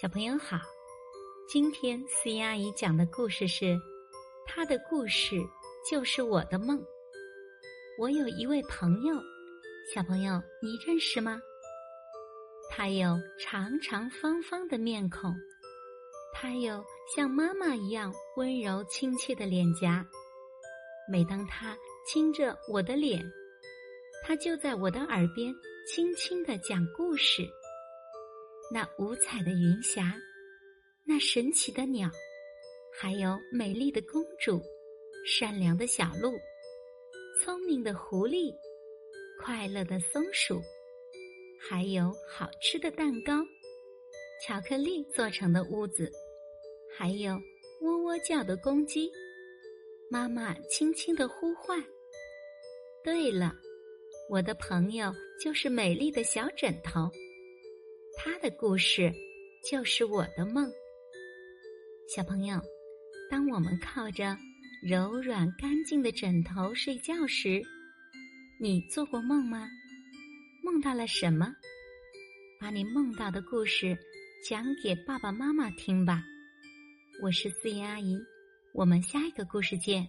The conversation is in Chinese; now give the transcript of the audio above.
小朋友好，今天思妍阿姨讲的故事是《她的故事就是我的梦》。我有一位朋友，小朋友你认识吗？他有长长方方的面孔，他有像妈妈一样温柔亲切的脸颊。每当他亲着我的脸，他就在我的耳边轻轻的讲故事。那五彩的云霞，那神奇的鸟，还有美丽的公主，善良的小鹿，聪明的狐狸，快乐的松鼠，还有好吃的蛋糕，巧克力做成的屋子，还有喔喔叫的公鸡，妈妈轻轻的呼唤。对了，我的朋友就是美丽的小枕头。他的故事就是我的梦。小朋友，当我们靠着柔软干净的枕头睡觉时，你做过梦吗？梦到了什么？把你梦到的故事讲给爸爸妈妈听吧。我是思妍阿姨，我们下一个故事见。